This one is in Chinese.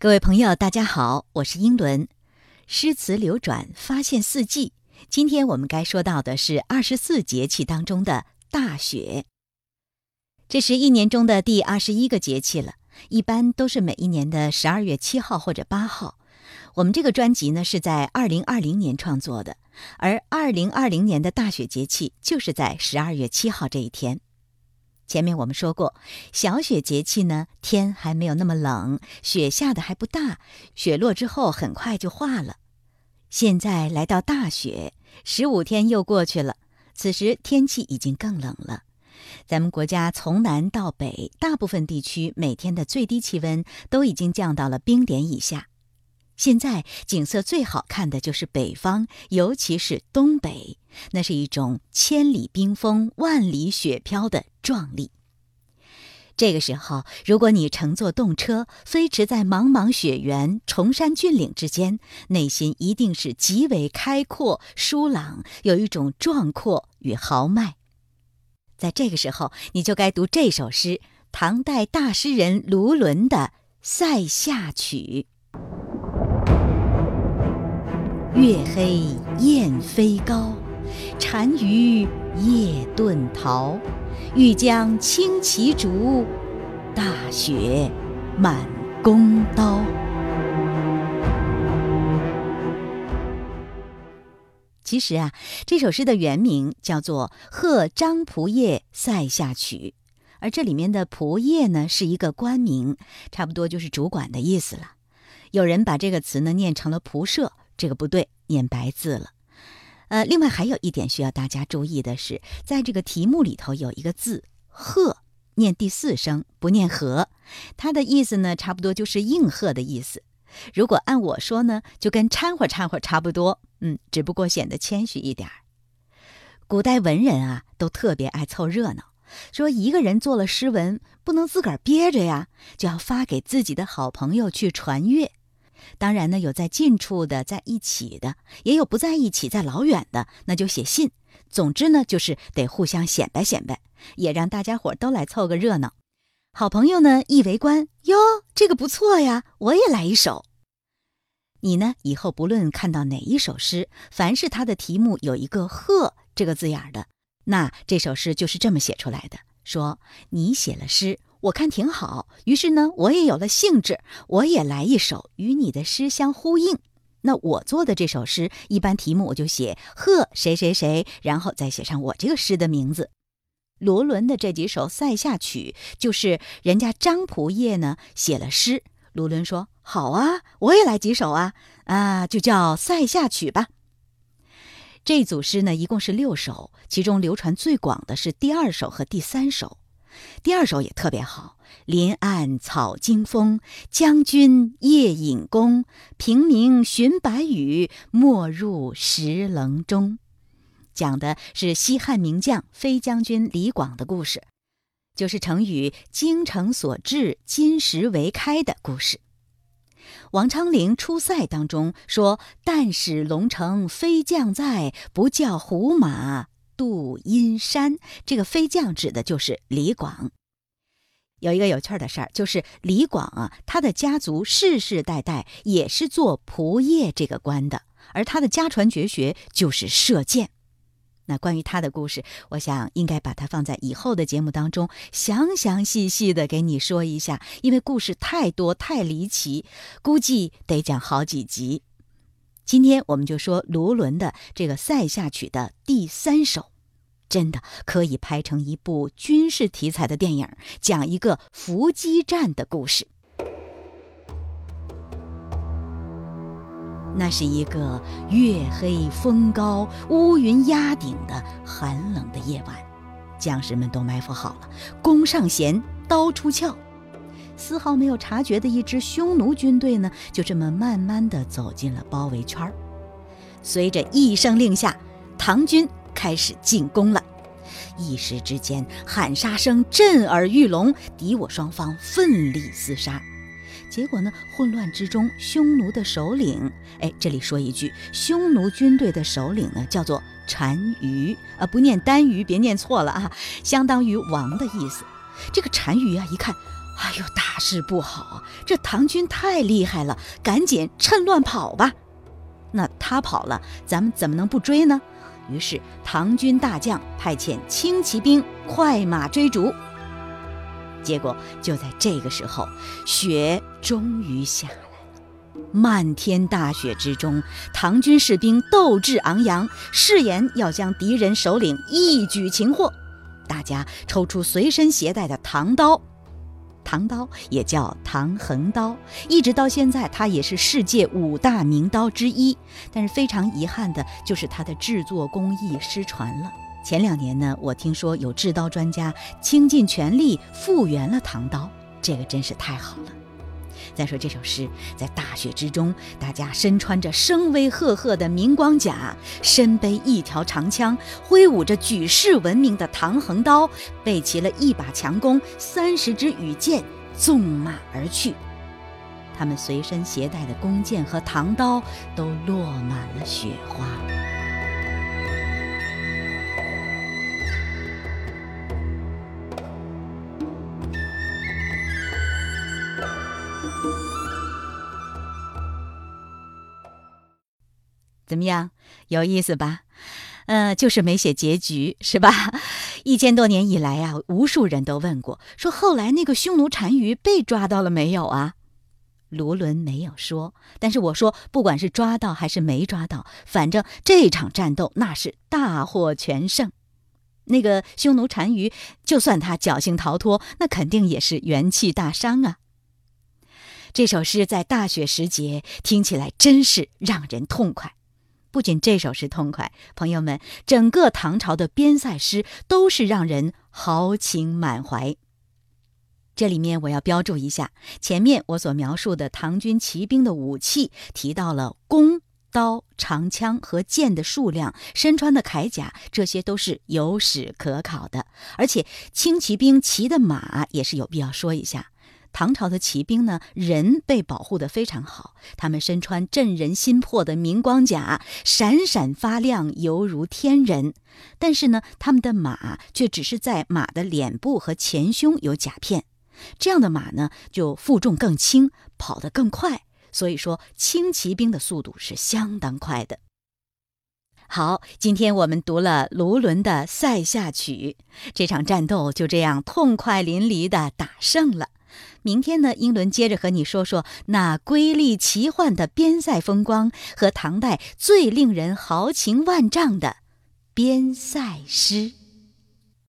各位朋友，大家好，我是英伦。诗词流转，发现四季。今天我们该说到的是二十四节气当中的大雪。这是一年中的第二十一个节气了，一般都是每一年的十二月七号或者八号。我们这个专辑呢是在二零二零年创作的，而二零二零年的大雪节气就是在十二月七号这一天。前面我们说过，小雪节气呢，天还没有那么冷，雪下的还不大，雪落之后很快就化了。现在来到大雪，十五天又过去了，此时天气已经更冷了。咱们国家从南到北，大部分地区每天的最低气温都已经降到了冰点以下。现在景色最好看的就是北方，尤其是东北。那是一种千里冰封、万里雪飘的壮丽。这个时候，如果你乘坐动车飞驰在茫茫雪原、崇山峻岭之间，内心一定是极为开阔、舒朗，有一种壮阔与豪迈。在这个时候，你就该读这首诗——唐代大诗人卢纶的《塞下曲》：月黑雁飞高。单于夜遁逃，欲将轻骑逐，大雪满弓刀。其实啊，这首诗的原名叫做《贺张仆射塞下曲》，而这里面的“仆射”呢是一个官名，差不多就是主管的意思了。有人把这个词呢念成了“仆射”，这个不对，念白字了。呃，另外还有一点需要大家注意的是，在这个题目里头有一个字“鹤”，念第四声，不念“和”，它的意思呢，差不多就是应和的意思。如果按我说呢，就跟掺和掺和差不多，嗯，只不过显得谦虚一点儿。古代文人啊，都特别爱凑热闹，说一个人做了诗文，不能自个儿憋着呀，就要发给自己的好朋友去传阅。当然呢，有在近处的，在一起的，也有不在一起，在老远的，那就写信。总之呢，就是得互相显摆显摆，也让大家伙都来凑个热闹。好朋友呢一围观，哟，这个不错呀，我也来一首。你呢，以后不论看到哪一首诗，凡是它的题目有一个“鹤”这个字眼的，那这首诗就是这么写出来的。说你写了诗。我看挺好，于是呢，我也有了兴致，我也来一首与你的诗相呼应。那我做的这首诗，一般题目我就写“贺谁谁谁”，然后再写上我这个诗的名字。罗伦的这几首《塞下曲》，就是人家张仆夜呢写了诗，罗伦说：“好啊，我也来几首啊，啊，就叫《塞下曲》吧。”这组诗呢，一共是六首，其中流传最广的是第二首和第三首。第二首也特别好，“林暗草惊风，将军夜引弓。平明寻白羽，没入石棱中。”讲的是西汉名将飞将军李广的故事，就是成语“精诚所至，金石为开”的故事。王昌龄出塞当中说：“但使龙城飞将在，不教胡马。”渡阴山，这个飞将指的就是李广。有一个有趣的事儿，就是李广啊，他的家族世世代代也是做仆射这个官的，而他的家传绝学就是射箭。那关于他的故事，我想应该把它放在以后的节目当中，详详细细的给你说一下，因为故事太多太离奇，估计得讲好几集。今天我们就说卢纶的这个《塞下曲》的第三首，真的可以拍成一部军事题材的电影，讲一个伏击战的故事。那是一个月黑风高、乌云压顶的寒冷的夜晚，将士们都埋伏好了，弓上弦，刀出鞘。丝毫没有察觉的一支匈奴军队呢，就这么慢慢地走进了包围圈儿。随着一声令下，唐军开始进攻了。一时之间，喊杀声震耳欲聋，敌我双方奋力厮杀。结果呢，混乱之中，匈奴的首领，哎，这里说一句，匈奴军队的首领呢，叫做单于，啊，不念单于，别念错了啊，相当于王的意思。这个单于啊，一看。哎呦，大事不好啊！这唐军太厉害了，赶紧趁乱跑吧。那他跑了，咱们怎么能不追呢？于是唐军大将派遣轻骑兵快马追逐。结果就在这个时候，雪终于下来了。漫天大雪之中，唐军士兵斗志昂扬，誓言要将敌人首领一举擒获。大家抽出随身携带的唐刀。唐刀也叫唐横刀，一直到现在，它也是世界五大名刀之一。但是非常遗憾的就是它的制作工艺失传了。前两年呢，我听说有制刀专家倾尽全力复原了唐刀，这个真是太好了。再说这首诗，在大雪之中，大家身穿着声威赫赫的明光甲，身背一条长枪，挥舞着举世闻名的唐横刀，备齐了一把强弓、三十支羽箭，纵马而去。他们随身携带的弓箭和唐刀都落满了雪花。怎么样，有意思吧？嗯，就是没写结局，是吧？一千多年以来啊，无数人都问过，说后来那个匈奴单于被抓到了没有啊？卢纶没有说，但是我说，不管是抓到还是没抓到，反正这场战斗那是大获全胜。那个匈奴单于，就算他侥幸逃脱，那肯定也是元气大伤啊。这首诗在大雪时节听起来真是让人痛快。不仅这首诗痛快，朋友们，整个唐朝的边塞诗都是让人豪情满怀。这里面我要标注一下，前面我所描述的唐军骑兵的武器，提到了弓、刀、长枪和剑的数量，身穿的铠甲，这些都是有史可考的。而且轻骑兵骑的马也是有必要说一下。唐朝的骑兵呢，人被保护得非常好，他们身穿震人心魄的明光甲，闪闪发亮，犹如天人。但是呢，他们的马却只是在马的脸部和前胸有甲片，这样的马呢，就负重更轻，跑得更快。所以说，轻骑兵的速度是相当快的。好，今天我们读了卢纶的《塞下曲》，这场战斗就这样痛快淋漓地打胜了。明天呢，英伦接着和你说说那瑰丽奇幻的边塞风光和唐代最令人豪情万丈的边塞诗。